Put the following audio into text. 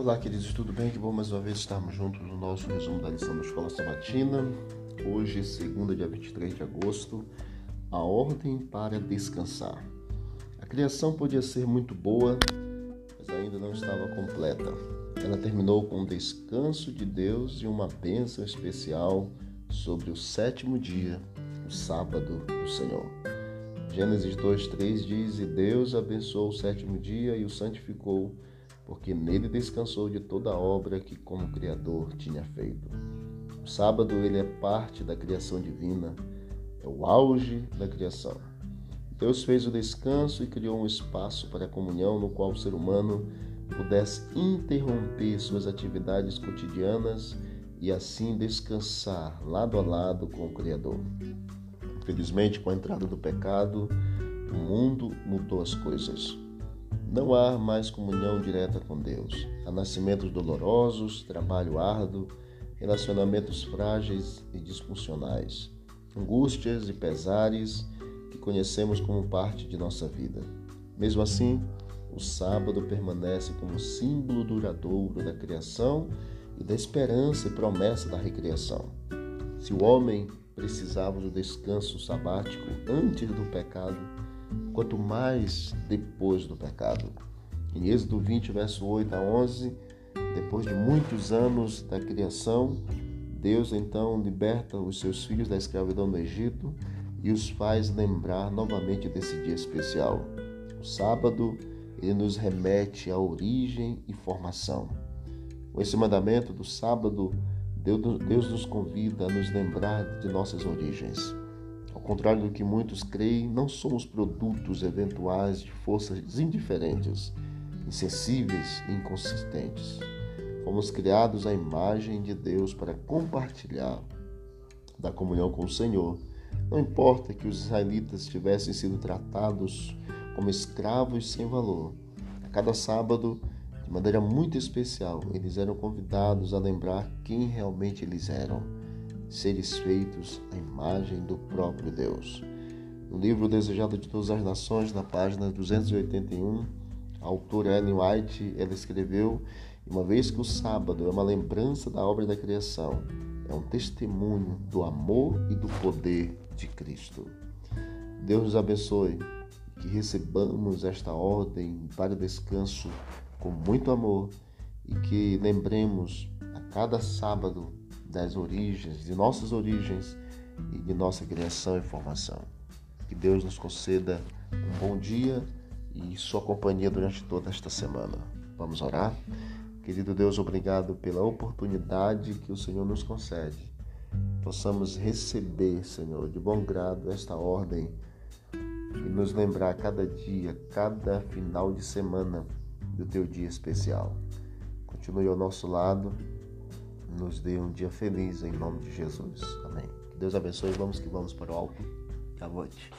Olá, queridos, tudo bem? Que bom mais uma vez estarmos juntos no nosso resumo da lição da Escola Sabatina. Hoje, segunda, dia 23 de agosto, a ordem para descansar. A criação podia ser muito boa, mas ainda não estava completa. Ela terminou com um descanso de Deus e uma bênção especial sobre o sétimo dia, o sábado do Senhor. Gênesis 2:3 diz: "E Deus abençoou o sétimo dia e o santificou, porque nele descansou de toda a obra que como criador tinha feito." O sábado ele é parte da criação divina, é o auge da criação. Deus fez o descanso e criou um espaço para a comunhão no qual o ser humano pudesse interromper suas atividades cotidianas e assim descansar lado a lado com o Criador. Infelizmente, com a entrada do pecado, o mundo mudou as coisas. Não há mais comunhão direta com Deus. Há nascimentos dolorosos, trabalho árduo, relacionamentos frágeis e disfuncionais, angústias e pesares que conhecemos como parte de nossa vida. Mesmo assim, o sábado permanece como símbolo duradouro da criação e da esperança e promessa da recriação. Se o homem precisava do descanso sabático antes do pecado, quanto mais depois do pecado. Em Êxodo 20, verso 8 a 11, depois de muitos anos da criação, Deus então liberta os seus filhos da escravidão no Egito e os faz lembrar novamente desse dia especial. O sábado, ele nos remete à origem e formação. Com esse mandamento do sábado, Deus nos convida a nos lembrar de nossas origens. Ao contrário do que muitos creem, não somos produtos eventuais de forças indiferentes, insensíveis e inconsistentes. Fomos criados à imagem de Deus para compartilhar da comunhão com o Senhor. Não importa que os israelitas tivessem sido tratados como escravos sem valor. A cada sábado, de maneira muito especial, eles eram convidados a lembrar quem realmente eles eram seres feitos à imagem do próprio Deus. No livro Desejado de Todas as Nações, na página 281, a autora Ellen White ela escreveu: Uma vez que o sábado é uma lembrança da obra da criação, é um testemunho do amor e do poder de Cristo. Deus nos abençoe, que recebamos esta ordem para descanso com muito amor e que lembremos a cada sábado das origens, de nossas origens e de nossa criação e formação. Que Deus nos conceda um bom dia e sua companhia durante toda esta semana. Vamos orar? Querido Deus, obrigado pela oportunidade que o Senhor nos concede. Possamos receber, Senhor, de bom grado esta ordem e nos lembrar cada dia, cada final de semana do teu dia especial. Continue ao nosso lado nos dê um dia feliz em nome de Jesus. Amém. Que Deus abençoe. Vamos que vamos para o alto. Avante.